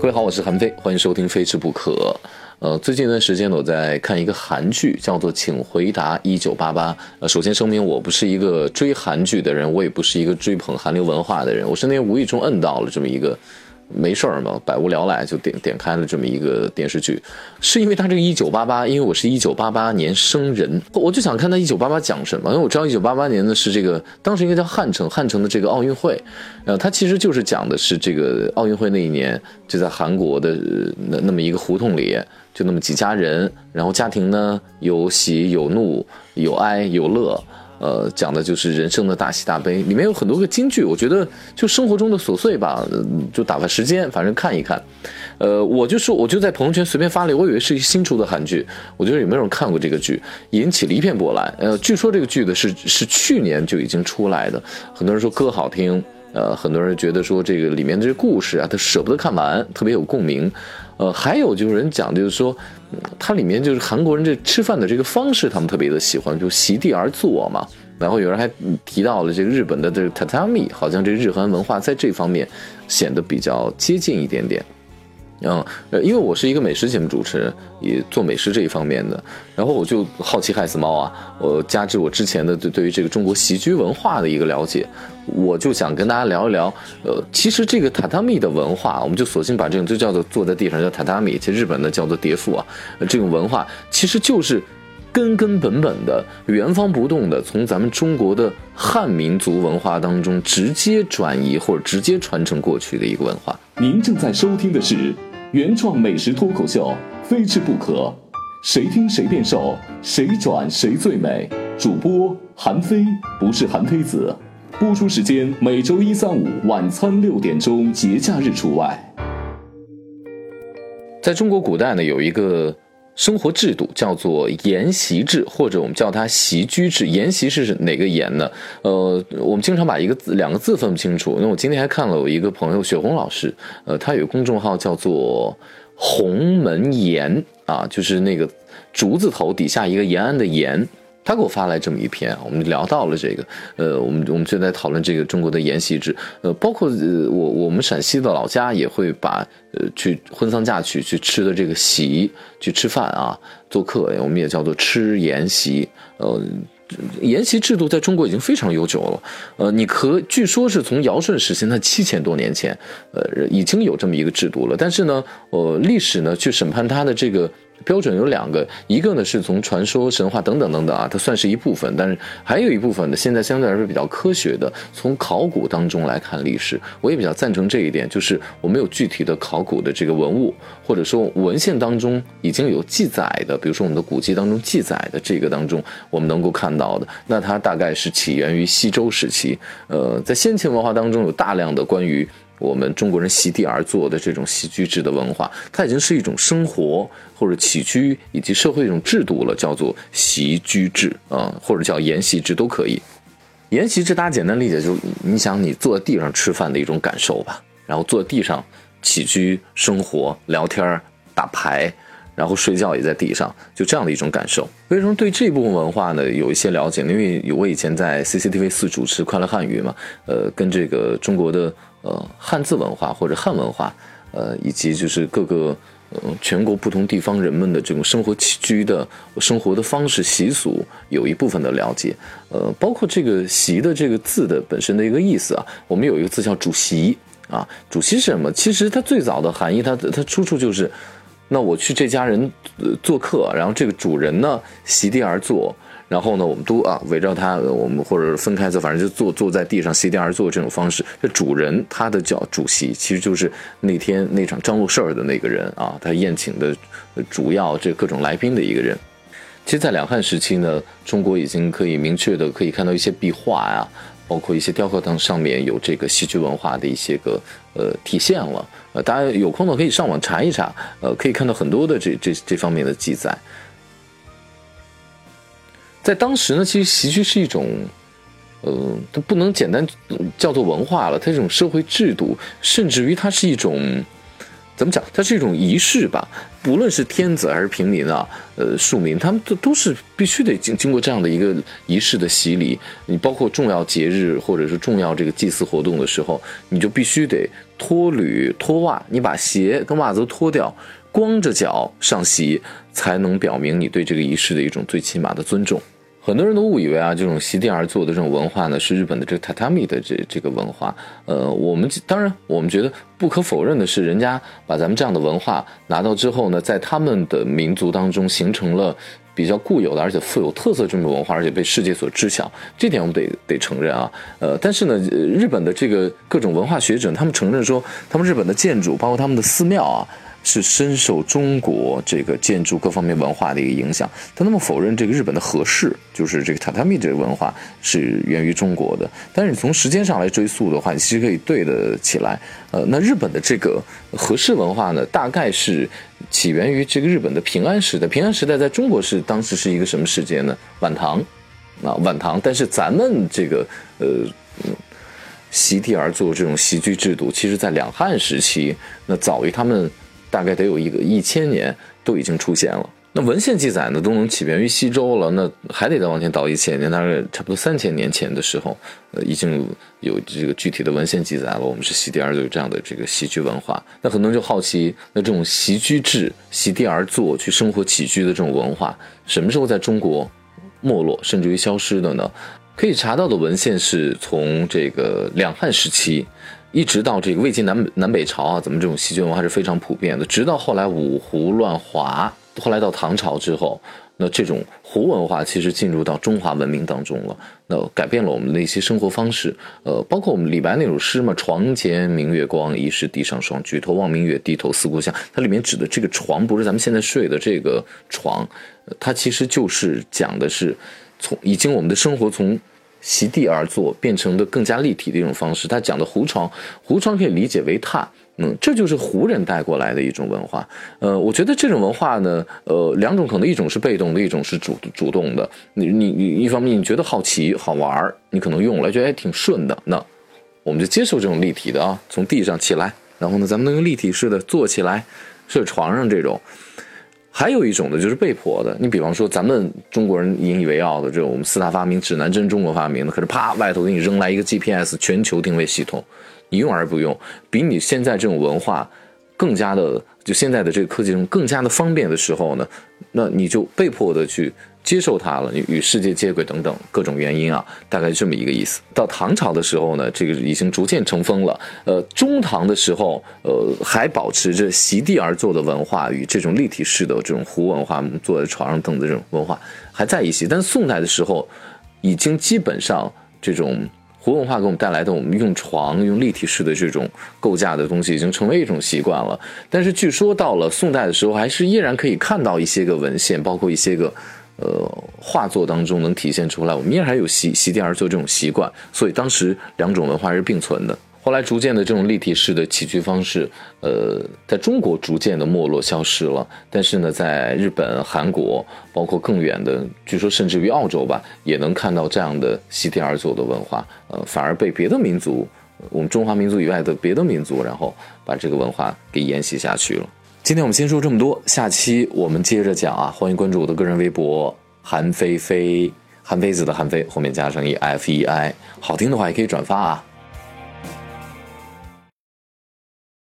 各位好，我是韩飞，欢迎收听《非吃不可》。呃，最近一段时间我在看一个韩剧，叫做《请回答一九八八》。呃，首先声明，我不是一个追韩剧的人，我也不是一个追捧韩流文化的人，我是那天无意中摁到了这么一个。没事儿嘛，百无聊赖就点点开了这么一个电视剧，是因为他这个一九八八，因为我是一九八八年生人，我就想看他一九八八讲什么。因为我知道一九八八年呢是这个当时应该叫汉城，汉城的这个奥运会，呃，他其实就是讲的是这个奥运会那一年就在韩国的那那么一个胡同里，就那么几家人，然后家庭呢有喜有怒有哀有乐。呃，讲的就是人生的大喜大悲，里面有很多个金句，我觉得就生活中的琐碎吧，就打发时间，反正看一看。呃，我就说，我就在朋友圈随便发了，我以为是一新出的韩剧，我觉得有没有人看过这个剧，引起了一片波澜。呃，据说这个剧的是是去年就已经出来的，很多人说歌好听，呃，很多人觉得说这个里面的这故事啊，他舍不得看完，特别有共鸣。呃，还有就是人讲，就是说，它里面就是韩国人这吃饭的这个方式，他们特别的喜欢，就席地而坐嘛。然后有人还提到了这个日本的这个榻榻米，好像这日韩文化在这方面显得比较接近一点点。嗯，呃，因为我是一个美食节目主持人，也做美食这一方面的，然后我就好奇害死猫啊，我加之我之前的对对于这个中国席居文化的一个了解，我就想跟大家聊一聊。呃，其实这个榻榻米的文化，我们就索性把这种就叫做坐在地上叫榻榻米，其实日本的叫做叠腹啊，这种文化其实就是根根本本的、原封不动的从咱们中国的汉民族文化当中直接转移或者直接传承过去的一个文化。您正在收听的是。原创美食脱口秀，非吃不可，谁听谁变瘦，谁转谁最美。主播韩非，不是韩非子。播出时间每周一、三、五晚餐六点钟，节假日除外。在中国古代呢，有一个。生活制度叫做沿袭制，或者我们叫它袭居制。沿袭是哪个沿呢？呃，我们经常把一个字、两个字分不清楚。那我今天还看了我一个朋友雪红老师，呃，他有个公众号叫做“鸿门筵”啊，就是那个竹字头底下一个延安的延。他给我发来这么一篇，我们聊到了这个，呃，我们我们就在讨论这个中国的筵席制，呃，包括呃我我们陕西的老家也会把呃去婚丧嫁娶去吃的这个席去吃饭啊，做客，我们也叫做吃筵席，呃，筵席制度在中国已经非常悠久了，呃，你可据说是从尧舜时期，那七千多年前，呃，已经有这么一个制度了，但是呢，呃，历史呢去审判它的这个。标准有两个，一个呢是从传说、神话等等等等啊，它算是一部分；但是还有一部分呢，现在相对来说比较科学的，从考古当中来看历史，我也比较赞成这一点，就是我们有具体的考古的这个文物，或者说文献当中已经有记载的，比如说我们的古籍当中记载的这个当中，我们能够看到的，那它大概是起源于西周时期。呃，在先秦文化当中有大量的关于。我们中国人席地而坐的这种席居制的文化，它已经是一种生活或者起居以及社会一种制度了，叫做席居制啊，或者叫筵席制都可以。筵席制大家简单理解，就是你想你坐在地上吃饭的一种感受吧，然后坐在地上起居生活、聊天、打牌。然后睡觉也在地上，就这样的一种感受。为什么对这部分文化呢有一些了解呢？因为我以前在 CCTV 四主持《快乐汉语》嘛，呃，跟这个中国的呃汉字文化或者汉文化，呃，以及就是各个呃全国不同地方人们的这种生活起居的生活的方式习俗，有一部分的了解。呃，包括这个“席”的这个字的本身的一个意思啊，我们有一个字叫“主席”啊，“主席”是什么？其实它最早的含义，它它出处就是。那我去这家人做客，然后这个主人呢席地而坐，然后呢我们都啊围绕他，我们或者分开坐，反正就坐坐在地上席地而坐这种方式。这主人他的叫主席，其实就是那天那场张罗事儿的那个人啊，他宴请的主要这各种来宾的一个人。其实，在两汉时期呢，中国已经可以明确的可以看到一些壁画呀。包括一些雕刻当上面有这个戏剧文化的一些个呃体现了，呃，大家有空呢可以上网查一查，呃，可以看到很多的这这这方面的记载。在当时呢，其实戏剧是一种，呃，它不能简单叫做文化了，它是一种社会制度，甚至于它是一种。怎么讲？它是一种仪式吧。不论是天子还是平民啊，呃，庶民，他们都都是必须得经经过这样的一个仪式的洗礼。你包括重要节日或者是重要这个祭祀活动的时候，你就必须得脱履脱袜，你把鞋跟袜子都脱掉，光着脚上席，才能表明你对这个仪式的一种最起码的尊重。很多人都误以为啊，这种席地而坐的这种文化呢，是日本的这个榻榻米的这这个文化。呃，我们当然，我们觉得不可否认的是，人家把咱们这样的文化拿到之后呢，在他们的民族当中形成了比较固有的，而且富有特色这种文化，而且被世界所知晓。这点我们得得承认啊。呃，但是呢，日本的这个各种文化学者，他们承认说，他们日本的建筑，包括他们的寺庙啊。是深受中国这个建筑各方面文化的一个影响，但他们否认这个日本的和式，就是这个榻榻米这个文化是源于中国的。但是你从时间上来追溯的话，你其实可以对得起来。呃，那日本的这个和式文化呢，大概是起源于这个日本的平安时代。平安时代在中国是当时是一个什么时间呢？晚唐，啊晚唐。但是咱们这个呃，席地而坐这种席居制度，其实在两汉时期，那早于他们。大概得有一个一千年都已经出现了。那文献记载呢，都能起源于西周了。那还得再往前倒一千年，大概差不多三千年前的时候，呃，已经有这个具体的文献记载了。我们是席地而坐这样的这个席居文化。那很多人就好奇，那这种席居制、席地而坐去生活起居的这种文化，什么时候在中国没落，甚至于消失的呢？可以查到的文献是从这个两汉时期。一直到这个魏晋南南北朝啊，咱们这种席居文化是非常普遍的。直到后来五胡乱华，后来到唐朝之后，那这种胡文化其实进入到中华文明当中了，那改变了我们的一些生活方式。呃，包括我们李白那首诗嘛，“床前明月光，疑是地上霜。举头望明月，低头思故乡。”它里面指的这个床，不是咱们现在睡的这个床，它其实就是讲的是从已经我们的生活从。席地而坐变成的更加立体的一种方式。他讲的胡床，胡床可以理解为榻，嗯，这就是胡人带过来的一种文化。呃，我觉得这种文化呢，呃，两种可能，一种是被动的，一种是主主动的。你你你，一方面你觉得好奇好玩你可能用来觉得还挺顺的，那我们就接受这种立体的啊，从地上起来，然后呢，咱们能用立体式的坐起来，睡床上这种。还有一种呢，就是被迫的。你比方说，咱们中国人引以为傲的这种我们四大发明，指南针中国发明的，可是啪，外头给你扔来一个 GPS 全球定位系统，你用而不用，比你现在这种文化更加的，就现在的这个科技中更加的方便的时候呢，那你就被迫的去。接受它了，与世界接轨等等各种原因啊，大概这么一个意思。到唐朝的时候呢，这个已经逐渐成风了。呃，中唐的时候，呃，还保持着席地而坐的文化与这种立体式的这种胡文化，坐在床上凳子这种文化还在一些。但宋代的时候，已经基本上这种胡文化给我们带来的，我们用床用立体式的这种构架的东西，已经成为一种习惯了。但是据说到了宋代的时候，还是依然可以看到一些个文献，包括一些个。呃，画作当中能体现出来，我们依然还有席席地而坐这种习惯，所以当时两种文化是并存的。后来逐渐的这种立体式的起居方式，呃，在中国逐渐的没落消失了。但是呢，在日本、韩国，包括更远的，据说甚至于澳洲吧，也能看到这样的席地而坐的文化。呃，反而被别的民族，我们中华民族以外的别的民族，然后把这个文化给沿袭下去了。今天我们先说这么多，下期我们接着讲啊！欢迎关注我的个人微博韩菲菲，韩非子的韩非后面加上一 F E I，好听的话也可以转发啊。